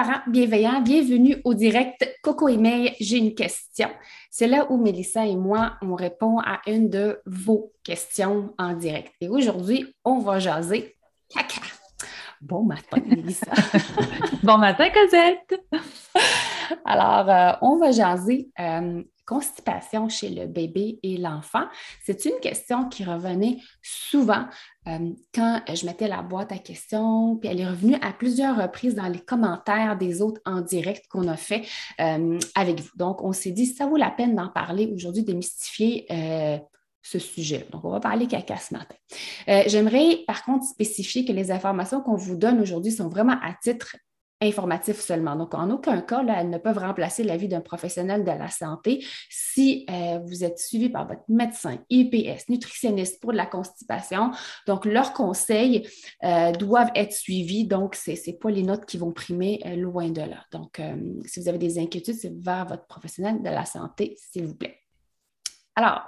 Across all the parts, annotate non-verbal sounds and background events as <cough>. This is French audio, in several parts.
parents bienveillants, bienvenue au direct Coco et May, j'ai une question. C'est là où Mélissa et moi, on répond à une de vos questions en direct. Et aujourd'hui, on va jaser caca. Bon matin, Mélissa. <laughs> bon matin, Cosette. <laughs> Alors, euh, on va jaser euh, constipation chez le bébé et l'enfant? C'est une question qui revenait souvent euh, quand je mettais la boîte à questions, puis elle est revenue à plusieurs reprises dans les commentaires des autres en direct qu'on a fait euh, avec vous. Donc, on s'est dit, ça vaut la peine d'en parler aujourd'hui, démystifier. Euh, ce sujet. Donc, on va parler caca ce matin. J'aimerais par contre spécifier que les informations qu'on vous donne aujourd'hui sont vraiment à titre informatif seulement. Donc, en aucun cas, là, elles ne peuvent remplacer l'avis d'un professionnel de la santé si euh, vous êtes suivi par votre médecin, IPS, nutritionniste pour de la constipation. Donc, leurs conseils euh, doivent être suivis. Donc, ce n'est pas les notes qui vont primer euh, loin de là. Donc, si vous avez des inquiétudes, c'est vers votre professionnel de la santé, s'il vous plaît. Alors,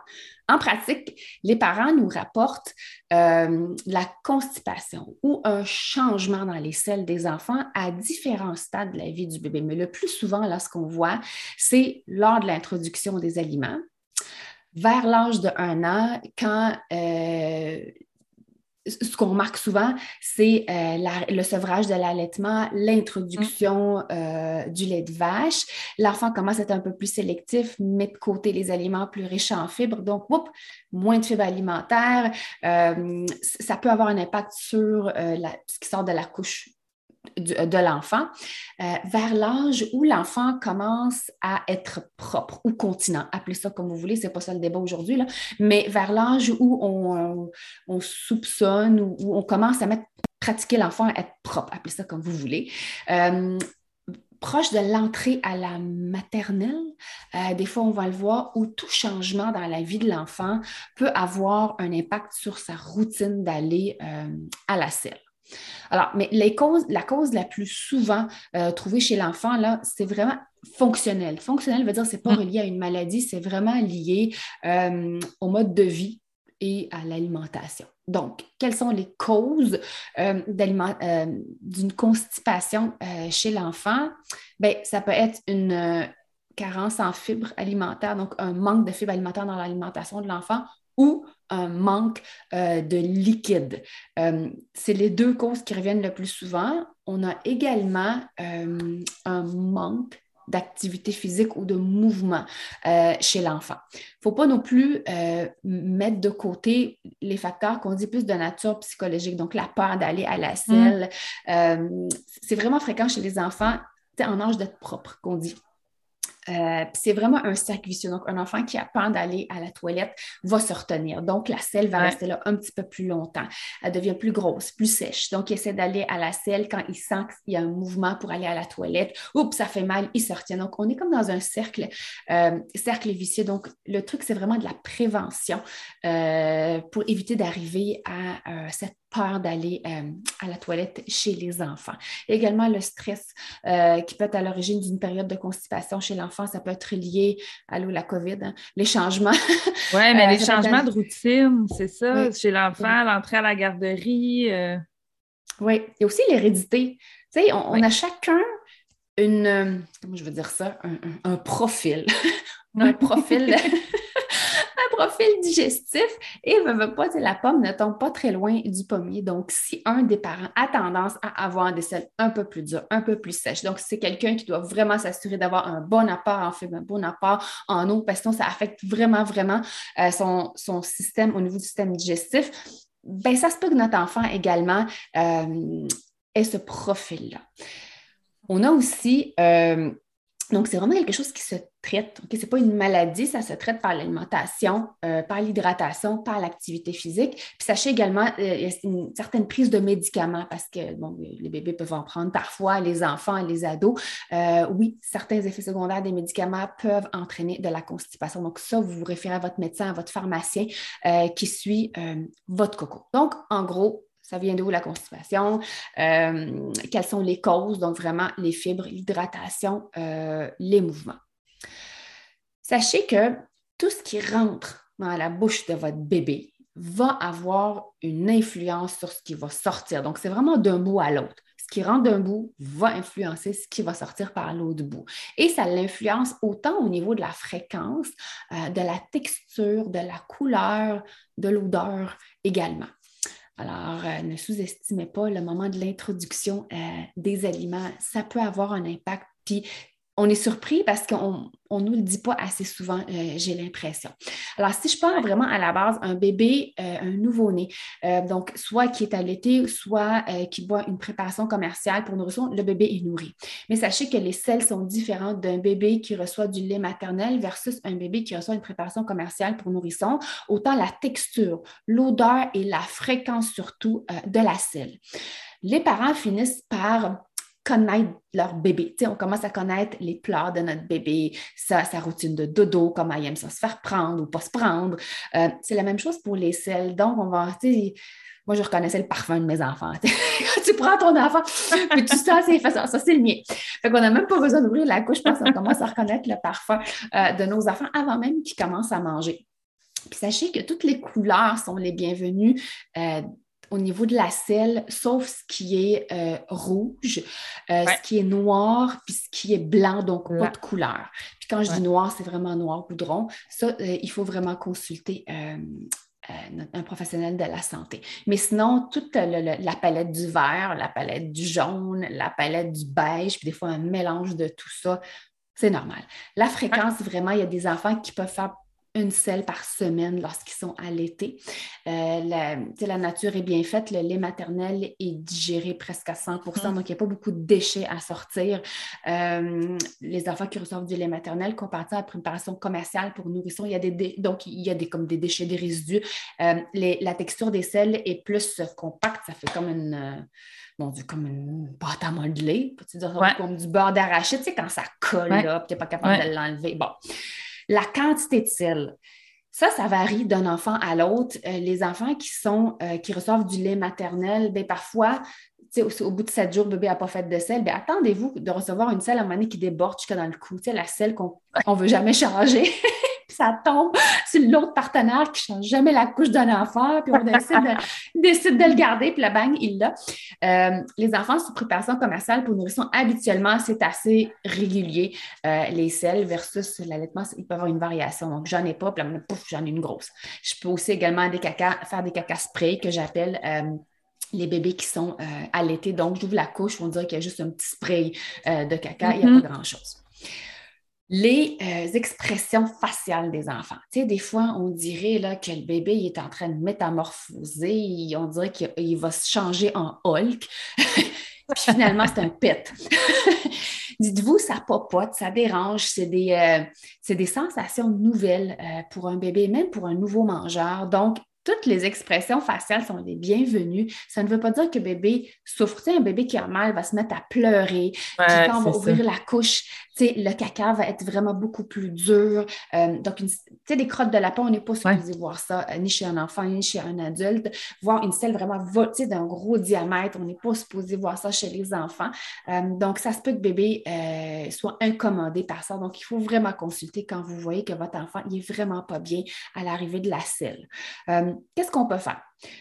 en pratique, les parents nous rapportent euh, la constipation ou un changement dans les selles des enfants à différents stades de la vie du bébé. Mais le plus souvent, là, ce qu'on voit, c'est lors de l'introduction des aliments, vers l'âge de un an, quand euh, ce qu'on remarque souvent, c'est euh, le sevrage de l'allaitement, l'introduction mm. euh, du lait de vache. L'enfant commence à être un peu plus sélectif, met de côté les aliments plus riches en fibres. Donc, moins de fibres alimentaires. Euh, ça peut avoir un impact sur ce qui sort de la couche de l'enfant, euh, vers l'âge où l'enfant commence à être propre ou continent, appelez ça comme vous voulez, c'est pas ça le débat aujourd'hui, mais vers l'âge où on, soupçonne ou où on commence à mettre, pratiquer l'enfant à être propre, appelez ça comme vous voulez. Euh, proche de l'entrée à la maternelle, euh, des fois on va le voir, où tout changement dans la vie de l'enfant peut avoir un impact sur sa routine d'aller à la selle. Alors, mais les causes, la cause la plus souvent euh, trouvée chez l'enfant, là, c'est vraiment fonctionnel. Fonctionnel veut dire que ce n'est pas mm. relié à une maladie, c'est vraiment lié euh, au mode de vie et à l'alimentation. Donc, quelles sont les causes euh, d'une constipation chez l'enfant? Bien, ça peut être une carence en fibres alimentaires, donc un manque de fibres alimentaires dans l'alimentation de l'enfant ou un manque euh, de liquide. Euh, c'est les deux causes qui reviennent le plus souvent. On a également euh, un manque d'activité physique ou de mouvement chez l'enfant. Il ne faut pas non plus mettre de côté les facteurs qu'on dit plus de nature psychologique, donc la peur d'aller à la selle. Mmh. c'est vraiment fréquent chez les enfants en âge d'être propre qu'on dit. Euh, c'est vraiment un cercle vicieux. Donc, un enfant qui a peur d'aller à la toilette va se retenir. Donc, la selle va rester là un petit peu plus longtemps. Elle devient plus grosse, plus sèche. Donc, il essaie d'aller à la selle quand il sent qu'il y a un mouvement pour aller à la toilette. Oups, ça fait mal, il se retient. Donc, on est comme dans un cercle, euh, cercle vicieux. Donc, le truc, c'est vraiment de la prévention euh, pour éviter d'arriver à cette peur d'aller euh, à la toilette chez les enfants. également le stress euh, qui peut être à l'origine d'une période de constipation chez l'enfant. Ça peut être lié à la COVID, hein, les changements. <laughs> Oui, mais euh, les changements de routine, c'est ça, chez l'enfant, l'entrée à la garderie. Oui, il y a aussi l'hérédité. Tu sais, on, a chacun une, comment je veux dire ça, un, un profil. un profil <laughs> <laughs> profil digestif et ne veut pas, la pomme ne tombe pas très loin du pommier. Donc, si un des parents a tendance à avoir des selles un peu plus dures, un peu plus sèches, donc c'est quelqu'un qui doit vraiment s'assurer d'avoir un bon apport en fibres, un bon apport en eau, parce que sinon, ça affecte vraiment, vraiment euh, son, son système au niveau du système digestif. Ben, ça se peut que notre enfant également euh, ait ce profil-là. On a aussi euh, donc, c'est vraiment quelque chose qui se traite. Ce n'est pas une maladie, ça se traite par l'alimentation, euh, par l'hydratation, par l'activité physique. Puis sachez également, euh, il y a une certaine prise de médicaments parce que bon, les bébés peuvent en prendre parfois, les enfants les ados. Euh, oui, certains effets secondaires des médicaments peuvent entraîner de la constipation. Donc, ça, vous vous référez à votre médecin, à votre pharmacien qui suit votre coco. Donc, en gros, ça vient d'où la constipation? Euh, quelles sont les causes? Donc, vraiment, les fibres, l'hydratation, euh, les mouvements? Sachez que tout ce qui rentre dans la bouche de votre bébé va avoir une influence sur ce qui va sortir. Donc, c'est vraiment d'un bout à l'autre. Ce qui rentre d'un bout va influencer ce qui va sortir par l'autre bout. Et ça l'influence autant au niveau de la fréquence, euh, de la texture, de la couleur, de l'odeur également. Alors, euh, ne sous-estimez pas le moment de l'introduction euh, des aliments. Ça peut avoir un impact. On est surpris parce qu'on on ne nous le dit pas assez souvent, euh, j'ai l'impression. Alors, si je parle vraiment à la base, un bébé, euh, un nouveau-né, euh, donc soit qui est allaité, soit qui boit une préparation commerciale pour nourrisson, le bébé est nourri. Mais sachez que les selles sont différentes d'un bébé qui reçoit du lait maternel versus un bébé qui reçoit une préparation commerciale pour nourrisson. Autant la texture, l'odeur et la fréquence surtout de la selle. Les parents finissent par connaître leur bébé. on commence à connaître les pleurs de notre bébé, sa, routine de dodo, comment il aime ça se faire prendre ou pas se prendre. Euh, c'est la même chose pour les selles. Donc, on va, moi, je reconnaissais le parfum de mes enfants. <laughs> tu prends ton enfant, puis tu sens, ça c'est le mien. Fait qu'on n'a même pas besoin d'ouvrir la couche parce qu'on commence à reconnaître le parfum euh, de nos enfants avant même qu'ils commencent à manger. Puis sachez que toutes les couleurs sont les bienvenues. Euh, au niveau de la selle, sauf ce qui est euh, rouge, euh, ce qui est noir, puis ce qui est blanc, donc pas de couleur. Puis quand je dis noir, c'est vraiment noir goudron. Ça, euh, il faut vraiment consulter un professionnel de la santé. Mais sinon, toute la palette du vert, la palette du jaune, la palette du beige, puis des fois un mélange de tout ça, c'est normal. La fréquence, vraiment, il y a des enfants qui peuvent faire une selle par semaine lorsqu'ils sont allaités. Euh, la, la, nature est bien faite, le lait maternel est digéré presque à 100 mm. donc il n'y a pas beaucoup de déchets à sortir. Euh, les enfants qui reçoivent du lait maternel, comparé à la préparation commerciale pour nourrissons, il y a des, donc il y a des, comme des déchets, des résidus. Euh, la texture des selles est plus compacte, ça fait comme une bon comme une pâte à modeler, comme du beurre d'arachide, tu sais, quand ça colle là, tu n'es pas capable de l'enlever. Bon. La quantité de sel. Ça, ça varie d'un enfant à l'autre. Euh, les enfants qui sont euh, qui reçoivent du lait maternel, bien, parfois, au, au, bout de sept jours, le bébé n'a pas fait de sel, bien, attendez-vous de recevoir une selle à un qui déborde jusqu'à dans le cou, la selle qu'on ne veut jamais changer. <laughs> ça tombe sur l'autre partenaire qui ne change jamais la couche d'un enfant, puis on décide de, <laughs> décide de le garder, puis la bang, il l'a. Euh, les enfants sous préparation commerciale pour nourrisson, habituellement, c'est assez régulier. Euh, les selles versus l'allaitement, il peut y avoir une variation. Donc, j'en ai pas, puis là, pouf, j'en ai une grosse. Je peux aussi également des caca, faire des caca spray que j'appelle. Euh, les bébés qui sont allaités. Donc, j'ouvre la couche, on dirait qu'il y a juste un petit spray de caca, il n'y a mm-hmm. pas grand-chose les euh, expressions faciales des enfants. Tu sais, des fois, on dirait là, que le bébé est en train de métamorphoser, on dirait qu'il va se changer en Hulk, <laughs> puis finalement, c'est un pet. <laughs> Dites-vous, ça popote, ça dérange, c'est des, euh, des sensations nouvelles euh, pour un bébé, même pour un nouveau mangeur. Donc, toutes les expressions faciales sont les bienvenues. Ça ne veut pas dire que bébé souffre. Tu un bébé qui a mal va se mettre à pleurer. quand on va ouvrir la couche, le caca va être vraiment beaucoup plus dur. Euh, donc, tu sais, des crottes de lapin, on n'est pas supposé voir ça, euh, ni chez un enfant, ni chez un adulte. Voir une selle vraiment d'un gros diamètre, on n'est pas supposé voir ça chez les enfants. Euh, donc, ça se peut que bébé soit incommodé par ça. Donc, il faut vraiment consulter quand vous voyez que votre enfant n'est vraiment pas bien à l'arrivée de la selle. Qu'est-ce qu'on peut faire?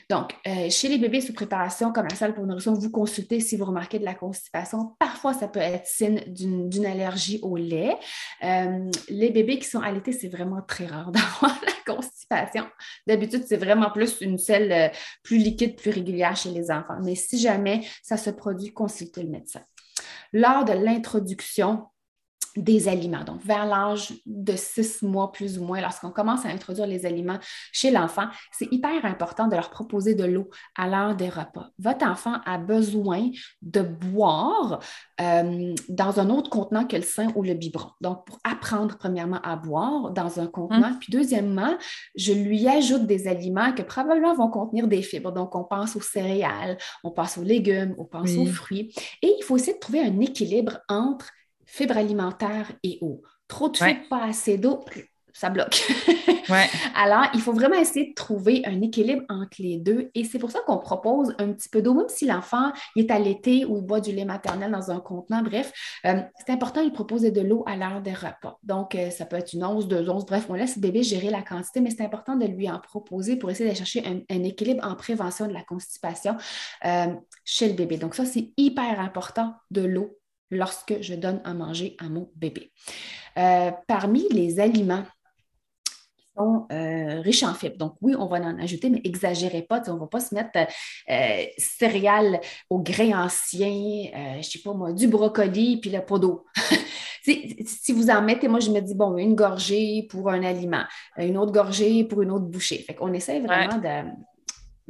Donc, euh, chez les bébés sous préparation commerciale pour nourrisson, vous consultez si vous remarquez de la constipation. Parfois, ça peut être signe d'une allergie au lait. Euh, les bébés qui sont allaités, c'est vraiment très rare <laughs> d'avoir la constipation. D'habitude, c'est vraiment plus une selle euh, plus liquide, plus régulière chez les enfants. Mais si jamais ça se produit, consultez le médecin. Lors de l'introduction des aliments. Donc, vers l'âge de six mois plus ou moins, lorsqu'on commence à introduire les aliments chez l'enfant, c'est hyper important de leur proposer de l'eau à l'heure des repas. Votre enfant a besoin de boire euh, dans un autre contenant que le sein ou le biberon. Donc, pour apprendre premièrement à boire dans un contenant, hum. puis deuxièmement, je lui ajoute des aliments que probablement vont contenir des fibres. Donc, on pense aux céréales, on pense aux légumes, on pense aux fruits. Et il faut essayer de trouver un équilibre entre fibres alimentaires et eau. Trop de fibres, pas assez d'eau, ça bloque. <laughs> Alors, il faut vraiment essayer de trouver un équilibre entre les deux. Et c'est pour ça qu'on propose un petit peu d'eau, même si l'enfant est allaité ou il boit du lait maternel dans un contenant. Bref, euh, c'est important de proposer de l'eau à l'heure des repas. Donc, euh, ça peut être une once, deux onces. Bref, on laisse le bébé gérer la quantité, mais c'est important de lui en proposer pour essayer de chercher un, équilibre en prévention de la constipation euh, chez le bébé. Donc, ça, c'est hyper important de l'eau lorsque je donne à manger à mon bébé. Euh, parmi les aliments qui sont euh, riches en fibres, donc oui, on va en ajouter, mais exagérez pas, on ne va pas se mettre euh, céréales au grain ancien, je ne sais pas moi, du brocoli, puis le pot d'eau. <laughs> si, vous en mettez, moi, je me dis, bon, une gorgée pour un aliment, une autre gorgée pour une autre bouchée. Fait qu'on essaie vraiment de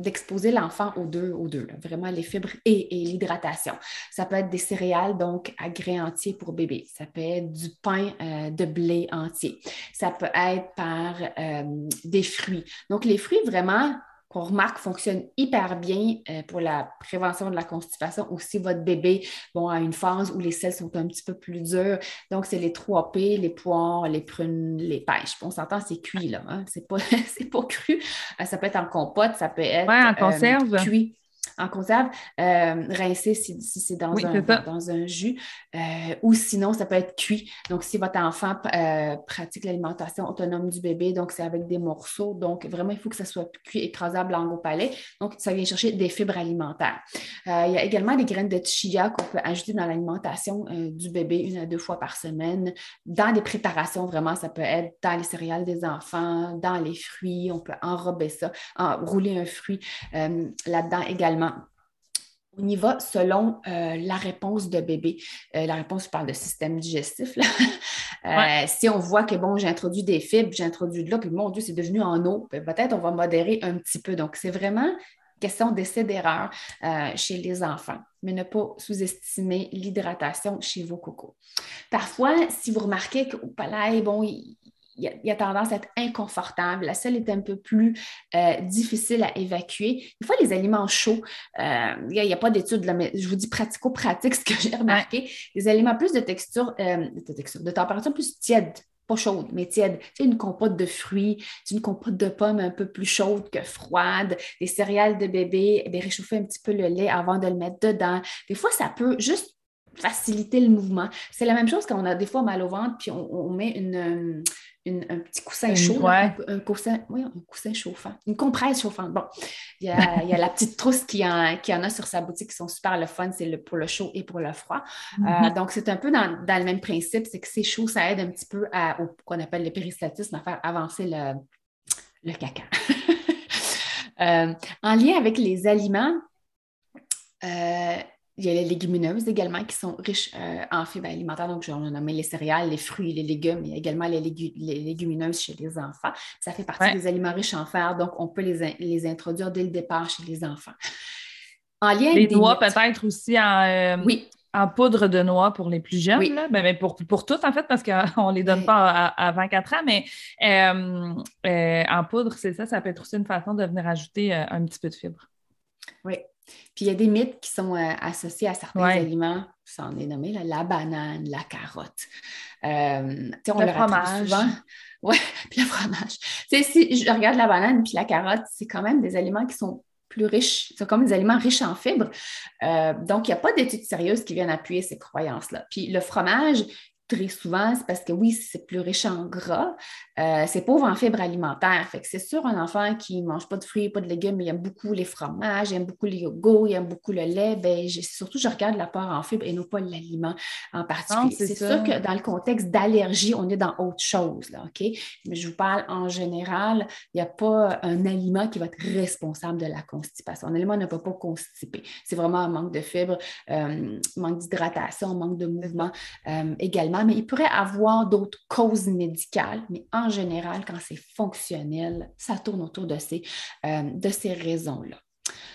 d'exposer l'enfant aux deux, aux deux vraiment les fibres et, l'hydratation. Ça peut être des céréales, donc à grains entiers pour bébé. Ça peut être du pain euh, de blé entier. Ça peut être par euh, des fruits. Donc, les fruits, vraiment, qu'on remarque fonctionne hyper bien euh, pour la prévention de la constipation ou si votre bébé bon, a une phase où les selles sont un petit peu plus dures. Donc, c'est les 3P, les poires, les prunes, les pêches. On s'entend, c'est cuit, là. Hein? C'est pas, <laughs> pas cru. Euh, ça peut être en compote, ça peut être en conserve. cuit en conserve, euh, rincer si, c'est dans, un, dans un jus, euh, ou sinon, ça peut être cuit. Donc, si votre enfant euh, pratique l'alimentation autonome du bébé, donc c'est avec des morceaux, donc vraiment, il faut que ça soit cuit, écrasable en au palais. Donc, ça vient chercher des fibres alimentaires. il y a également des graines de chia qu'on peut ajouter dans l'alimentation du bébé une à deux fois par semaine. Dans des préparations, vraiment, ça peut être dans les céréales des enfants, dans les fruits, on peut enrober ça, rouler un fruit là-dedans également on y va selon euh, la réponse de bébé. Euh, la réponse, je parle de système digestif. <laughs> Euh, si on voit que, bon, j'ai introduit des fibres, j'ai introduit de l'eau, puis mon Dieu, c'est devenu en eau, ben, peut-être on va modérer un petit peu. Donc, c'est vraiment question d'essai d'erreur chez les enfants, mais ne pas sous-estimer l'hydratation chez vos cocos. Parfois, si vous remarquez qu'au palais, bon, il, il y, a, tendance à être inconfortable. La selle est un peu plus euh, difficile à évacuer. Des fois, les aliments chauds, euh, il n'y a, pas d'études, mais je vous dis pratico-pratique, ce que j'ai remarqué. Les aliments plus de texture, euh, de texture, de température plus tiède, pas chaude, mais tiède. C'est une compote de fruits, c'est une compote de pommes un peu plus chaude que froide, des céréales de bébé, eh réchauffer un petit peu le lait avant de le mettre dedans. Des fois, ça peut juste faciliter le mouvement. C'est la même chose quand on a des fois mal au ventre, puis on met une un petit coussin chaud, un, coussin, oui, un coussin chauffant, une compresse chauffante. Bon, il y a, la petite trousse qui en, qui en a sur sa boutique qui sont super le fun, c'est le, pour le chaud et pour le froid. Euh, mm-hmm. donc, c'est un peu dans, le même principe, c'est que c'est chaud, ça aide un petit peu à, au qu'on appelle le péristatisme, à faire avancer le, le caca. <laughs> Euh, en lien avec les aliments, euh, il y a les légumineuses également qui sont riches euh, en fibres alimentaires. Donc, on a nommé les céréales, les fruits, les légumes. Il y a également les, légumineuses chez les enfants. Ça fait partie des aliments riches en fer. Donc, on peut les, introduire dès le départ chez les enfants. En lien les noix, peut-être aussi en, euh, oui. en poudre de noix pour les plus jeunes. Oui. Ben, ben, pour, pour tous, en fait, parce qu'on <laughs> ne les donne pas avant 4 ans. Mais euh, en poudre, c'est ça. Ça peut être aussi une façon de venir ajouter un petit peu de fibres. Oui, puis il y a des mythes qui sont euh, associés à certains aliments, ça en est nommé, la banane, la carotte. Euh, on le, fromage. Souvent. <laughs> Oui, puis le fromage. si je regarde la banane puis la carotte, c'est quand même des aliments qui sont plus riches, c'est comme des aliments riches en fibres. Euh, donc, il n'y a pas d'études sérieuses qui viennent appuyer ces croyances-là. Puis le fromage, très souvent, c'est parce que oui, c'est plus riche en gras, euh, c'est pauvre en fibres alimentaires. Fait que c'est sûr, un enfant qui ne mange pas de fruits, pas de légumes, mais il aime beaucoup les fromages, il aime beaucoup les yogourts, il aime beaucoup le lait, ben, surtout, je regarde l'apport en fibres et non pas l'aliment en particulier. C'est sûr que dans le contexte d'allergie, on est dans autre chose, là, OK? Mais je vous parle en général, il n'y a pas un aliment qui va être responsable de la constipation. Un aliment ne peut pas constiper. C'est vraiment un manque de fibres, euh, manque d'hydratation, manque de mouvement euh, également. Mais il pourrait avoir d'autres causes médicales, mais en général, quand c'est fonctionnel, ça tourne autour de ces, euh, de ces raisons-là.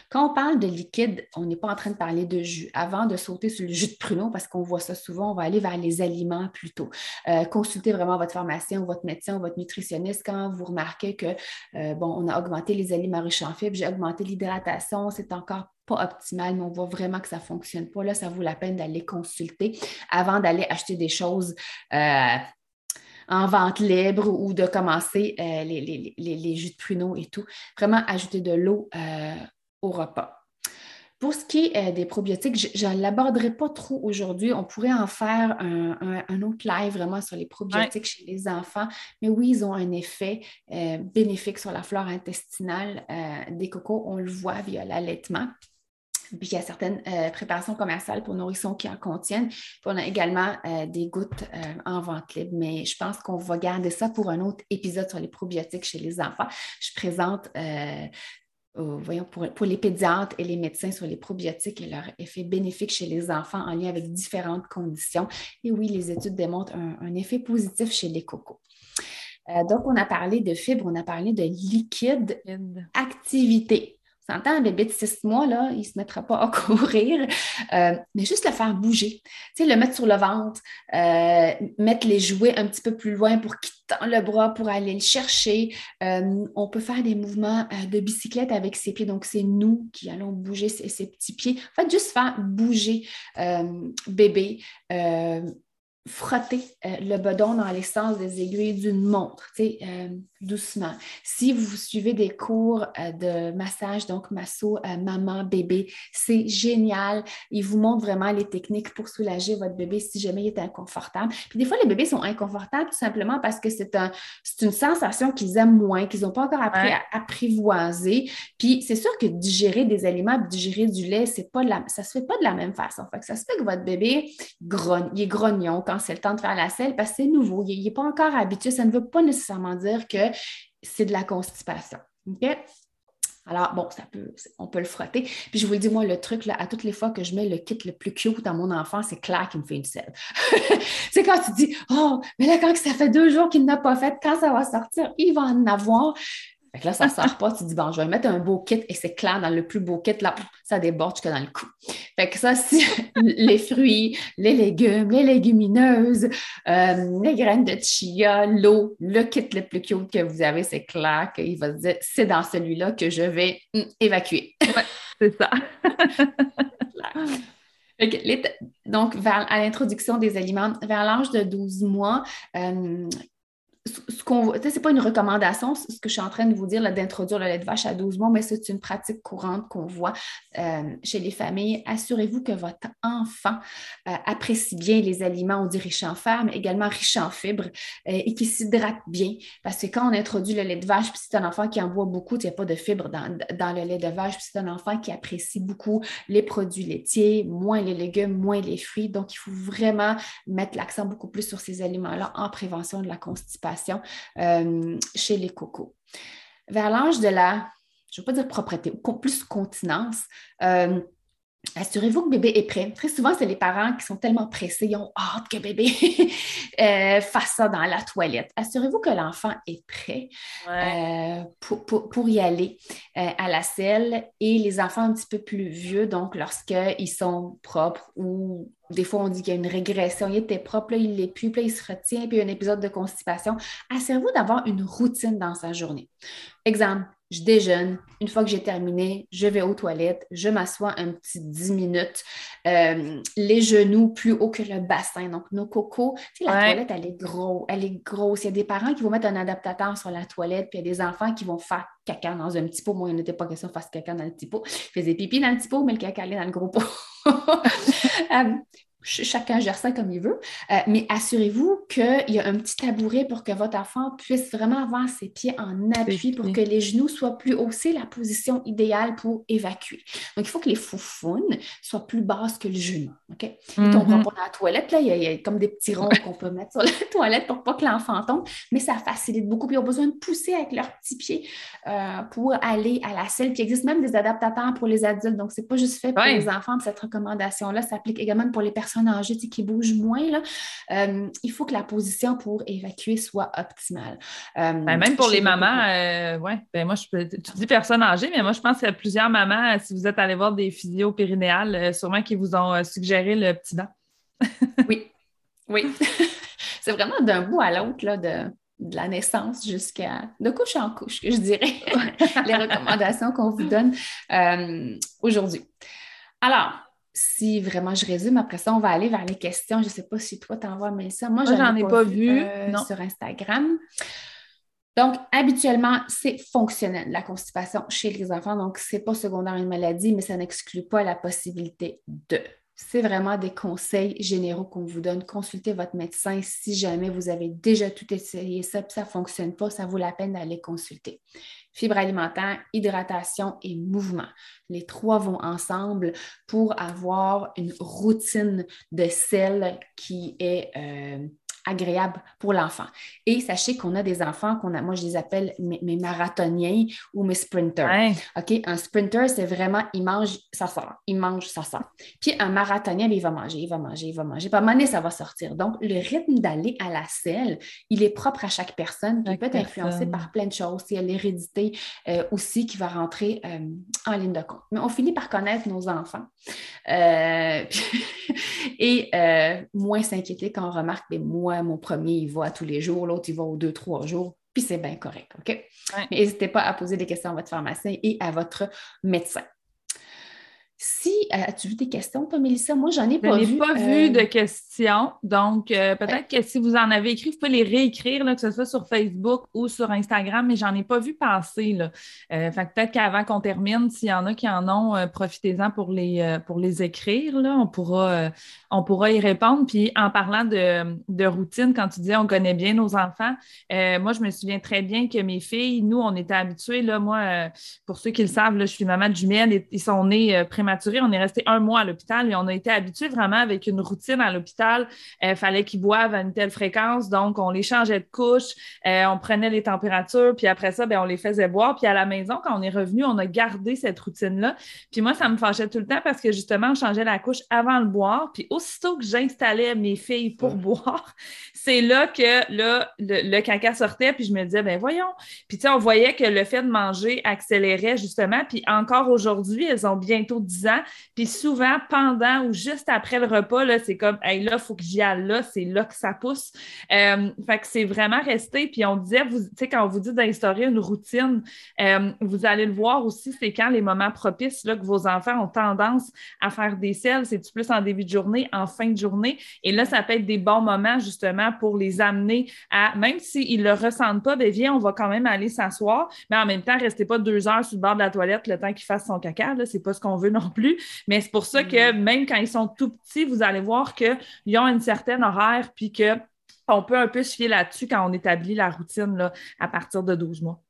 Quand on parle de liquide, on n'est pas en train de parler de jus. Avant de sauter sur le jus de pruneau, parce qu'on voit ça souvent, on va aller vers les aliments plutôt. Euh, consultez vraiment votre pharmacien ou votre médecin ou votre nutritionniste quand vous remarquez que, euh, bon, on a augmenté les aliments riches en fibres, j'ai augmenté l'hydratation, c'est encore pas optimal, mais on voit vraiment que ça ne fonctionne pas. Là, ça vaut la peine d'aller consulter avant d'aller acheter des choses euh, en vente libre ou de commencer les, jus de pruneau et tout. Vraiment ajouter de l'eau au repas. Pour ce qui est euh, des probiotiques, je ne l'aborderai pas trop aujourd'hui. On pourrait en faire un, autre live vraiment sur les probiotiques chez les enfants. Mais oui, ils ont un effet euh, bénéfique sur la flore intestinale euh, des cocos. On le voit via l'allaitement. Puis il y a certaines préparations commerciales pour nourrissons qui en contiennent. Puis on a également des gouttes en vente libre, mais je pense qu'on va garder ça pour un autre épisode sur les probiotiques chez les enfants. Je présente voyons, pour, les pédiatres et les médecins sur les probiotiques et leur effet bénéfique chez les enfants en lien avec différentes conditions. Et oui, les études démontrent un, effet positif chez les cocos. Euh, donc, on a parlé de fibres, on a parlé de liquide, activité s'entend, un bébé de six mois, là, il ne se mettra pas à <laughs> courir, euh, mais juste le faire bouger. Tu sais, le mettre sur le ventre, euh, mettre les jouets un petit peu plus loin pour qu'il tend le bras pour aller le chercher. Euh, on peut faire des mouvements de bicyclette avec ses pieds. Donc, c'est nous qui allons bouger ses, petits pieds. En fait, juste faire bouger bébé frotter le bedon dans les sens des aiguilles d'une montre. Doucement. Si vous suivez des cours euh, de massage, donc masso, euh, maman, bébé, c'est génial. Ils vous montrent vraiment les techniques pour soulager votre bébé si jamais il est inconfortable. Puis des fois, les bébés sont inconfortables tout simplement parce que c'est un, une sensation qu'ils aiment moins, qu'ils n'ont pas encore appris à apprivoiser. Puis c'est sûr que digérer des aliments, digérer du lait, c'est pas la, ça se fait pas de la même façon. Fait que ça se fait que votre bébé grogne, il est grognon quand c'est le temps de faire la selle parce que c'est nouveau, il n'est pas encore habitué. Ça ne veut pas nécessairement dire que c'est de la constipation. Alors, bon, ça peut, on peut le frotter. Puis je vous le dis, moi, le truc, là, à toutes les fois que je mets le kit le plus cute dans mon enfant, c'est clair qu'il me fait une selle. <laughs> c'est quand tu dis, oh, mais là, quand ça fait deux jours qu'il n'a pas fait, quand ça va sortir, il va en avoir. Fait que là, ça ne sort pas. Tu dis, bon, je vais mettre un beau kit et c'est clair, dans le plus beau kit, là, ça déborde jusque dans le cou. Fait que ça, si <laughs> les fruits, les légumes, les légumineuses, euh, les graines de chia, l'eau, le kit le plus cute que vous avez, c'est clair qu'il va se dire, c'est dans celui-là que je vais hum, évacuer. c'est ça. <laughs> donc, vers, à l'introduction des aliments, vers l'âge de 12 mois, euh, ce qu'on pas une recommandation, ce que je suis en train de vous dire d'introduire le lait de vache à 12 mois, mais c'est une pratique courante qu'on voit euh, chez les familles. Assurez-vous que votre enfant euh, apprécie bien les aliments, on dit riches en fer, mais également riches en fibres euh, et qui s'hydrate bien. Parce que quand on introduit le lait de vache, puis c'est un enfant qui en boit beaucoup, il n'y a pas de fibres dans, dans, le lait de vache, puis c'est un enfant qui apprécie beaucoup les produits laitiers, moins les légumes, moins les fruits. Donc, il faut vraiment mettre l'accent beaucoup plus sur ces aliments-là en prévention de la constipation euh, chez les cocos. Vers l'âge de la, je ne veux pas dire propreté, plus continence, euh, Assurez-vous que bébé est prêt. Très souvent, c'est les parents qui sont tellement pressés, ils ont hâte que bébé <laughs> euh, fasse ça dans la toilette. Assurez-vous que l'enfant est prêt pour, y aller à la selle et les enfants un petit peu plus vieux, donc lorsqu'ils sont propres ou des fois, on dit qu'il y a une régression. Il était propre, là, il l'est plus, puis là, il se retient, puis il y a un épisode de constipation. Assurez-vous d'avoir une routine dans sa journée. Exemple, je déjeune. Une fois que j'ai terminé, je vais aux toilettes, je m'assois un petit 10 minutes, euh, les genoux plus haut que le bassin. Donc, nos cocos, tu sais, la toilette, elle est grosse, elle est grosse. Il y a des parents qui vont mettre un adaptateur sur la toilette, puis il y a des enfants qui vont faire caca dans un petit pot. Moi, il n'était pas question de faire caca dans le petit pot. Je faisais pipi dans le petit pot, mais le caca allait dans le gros pot. <laughs> Euh, chacun gère ça comme il veut, euh, mais assurez-vous qu'il y a un petit tabouret pour que votre enfant puisse vraiment avoir ses pieds en appui pour que les genoux soient plus haussés, la position idéale pour évacuer. Donc, il faut que les foufounes soient plus basses que le genou. OK? Et on prend dans la toilette, là, il y, a, comme des petits ronds qu'on peut mettre sur la <laughs> toilette pour pas que l'enfant tombe, mais ça facilite beaucoup. Puis, ils ont besoin de pousser avec leurs petits pieds euh, pour aller à la selle. Puis, il existe même des adaptateurs pour les adultes. Donc, c'est pas juste fait pour les enfants. Cette recommandation-là s'applique également pour les personnes âgée qui bouge moins, là, euh, il faut que la position pour évacuer soit optimale. Euh, ben, même pour les mamans, euh, ouais, ben moi, je tu dis personnes âgées, mais moi, je pense qu'il y a plusieurs mamans, si vous êt allé voir des physios périnéales, sûrement qui vous ont suggéré le petit banc. <laughs> oui, oui. <laughs> C'est vraiment d'un bout à l'autre, là, de, de la naissance jusqu'à de couche en couche, que je dirais, <laughs> les recommandations qu'on vous donne aujourd'hui. Alors, si vraiment je résume, après ça, on va aller vers les questions. Je ne sais pas si toi t'envoies, mais ça, moi, j'en ai, pas, vu, euh, sur Instagram. Donc, habituellement, c'est fonctionnel, la constipation chez les enfants. Donc, ce n'est pas secondaire une maladie, mais ça n'exclut pas la possibilité de. C'est vraiment des conseils généraux qu'on vous donne. Consultez votre médecin si jamais vous avez déjà tout essayé ça ça ne fonctionne pas, ça vaut la peine d'aller consulter fibre alimentaire, hydratation et mouvement. Les trois vont ensemble pour avoir une routine de sel qui est euh, agréable pour l'enfant. Et sachez qu'on a des enfants qu'on a, moi je les appelle mes, marathoniens ou mes sprinters. OK? Un sprinter, c'est vraiment, il mange, ça sort. Il mange, ça sort. Puis un marathonien, il va manger, il va manger, il va manger. Pas à ça va sortir. Donc, le rythme d'aller à la selle, il est propre à chaque personne. Il peut être influencé par plein de choses. Il y a l'hérédité euh, aussi qui va rentrer euh, en ligne de compte. Mais on finit par connaître nos enfants. Euh, <laughs> <laughs> et moins s'inquiéter quand on remarque, des moi, mon premier, il va tous les jours, l'autre, il va aux deux, trois jours, puis c'est bien correct, OK? Mais n'hésitez pas à poser des questions à votre pharmacien et à votre médecin. Si, euh, as-tu vu des questions, toi, Mélissa? Moi, j'en ai pas vu. Je n'ai pas vu de questions. Donc, euh, peut-être que si vous en avez écrit, vous pouvez les réécrire, là, que ce soit sur Facebook ou sur Instagram, mais j'en ai pas vu passer. Là. Euh, peut-être qu'avant qu'on termine, s'il y en a qui en ont, profitez-en pour les, pour les écrire. Là. On, pourra, on pourra y répondre. Puis, en parlant de, de, routine, quand tu disais on connaît bien nos enfants, moi, je me souviens très bien que mes filles, nous, on était habitués. Là, moi, pour ceux qui le savent, là, je suis maman de jumelles. Ils sont nés on est resté un mois à l'hôpital et on a été habitués vraiment avec une routine à l'hôpital. Il euh, fallait qu'ils boivent à une telle fréquence, donc on les changeait de couche, euh, on prenait les températures, puis après ça, ben, on les faisait boire. Puis à la maison, quand on est revenu, on a gardé cette routine-là. Puis moi, ça me fâchait tout le temps parce que justement, on changeait la couche avant le boire. Puis aussitôt que j'installais mes filles pour boire, <laughs> c'est là que là, le, caca sortait, puis je me disais, ben voyons. Puis tu sais, on voyait que le fait de manger accélérait justement. Puis encore aujourd'hui, elles ont bientôt 10 Puis souvent, pendant ou juste après le repas, c'est comme, hey, là, il faut que j'y aille là, c'est là que ça pousse. Euh, fait que c'est vraiment resté. Puis on disait, vous, tu sais, quand on vous dit d'instaurer une routine, euh, vous allez le voir aussi, c'est quand les moments propices, là, que vos enfants ont tendance à faire des selles, c'est plus en début de journée, en fin de journée? Et là, ça peut être des bons moments, justement, pour les amener à, même s'ils ne le ressentent pas, bien, viens, on va quand même aller s'asseoir, mais en même temps, restez pas deux heures sur le bord de la toilette le temps qu'il fasse son caca, là, c'est pas ce qu'on veut non plus. Mais c'est pour ça que mm. même quand ils sont tout petits, vous allez voir qu'ils ont une certaine horaire, puis qu'on peut un peu se fier là-dessus quand on établit la routine là, à partir de 12 mois.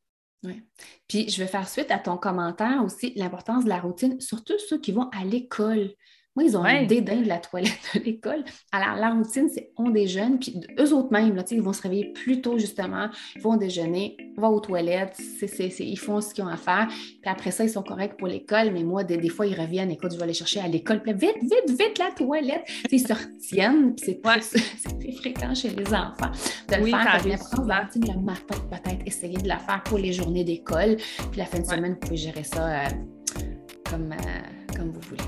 Oui. Puis je vais faire suite à ton commentaire aussi, l'importance de la routine, surtout ceux qui vont à l'école. Moi, ils ont un dédain de la toilette de l'école. Alors, la routine, c'est on déjeune, puis eux autres même, là, ils vont se réveiller plus tôt, justement, ils vont déjeuner, vont aux toilettes, ils font ce qu'ils ont à faire, puis après ça, ils sont corrects pour l'école, mais moi, des, fois, ils reviennent, écoute, je vais aller chercher à l'école, puis vite, vite, vite, la toilette! ils se retiennent, puis c'est très, <laughs> fréquent chez les enfants de le faire. La routine, le matin, peut-être, essayer de la faire pour les journées d'école, puis la fin de semaine, vous pouvez gérer ça euh, comme, euh, comme vous voulez.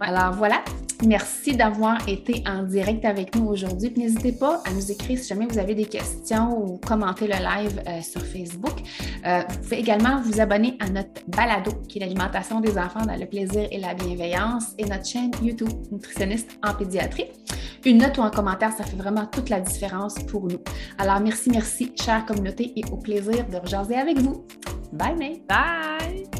Alors voilà, merci d'avoir été en direct avec nous aujourd'hui. N'hésitez pas à nous écrire si jamais vous avez des questions ou commenter le live euh, sur Facebook. Euh, vous pouvez également vous abonner à notre balado qui est l'alimentation des enfants dans le plaisir et la bienveillance et notre chaîne YouTube Nutritionniste en pédiatrie. Une note ou un commentaire, ça fait vraiment toute la différence pour nous. Alors merci, merci, chère communauté, et au plaisir de rejaser avec vous. Bye, May. Bye!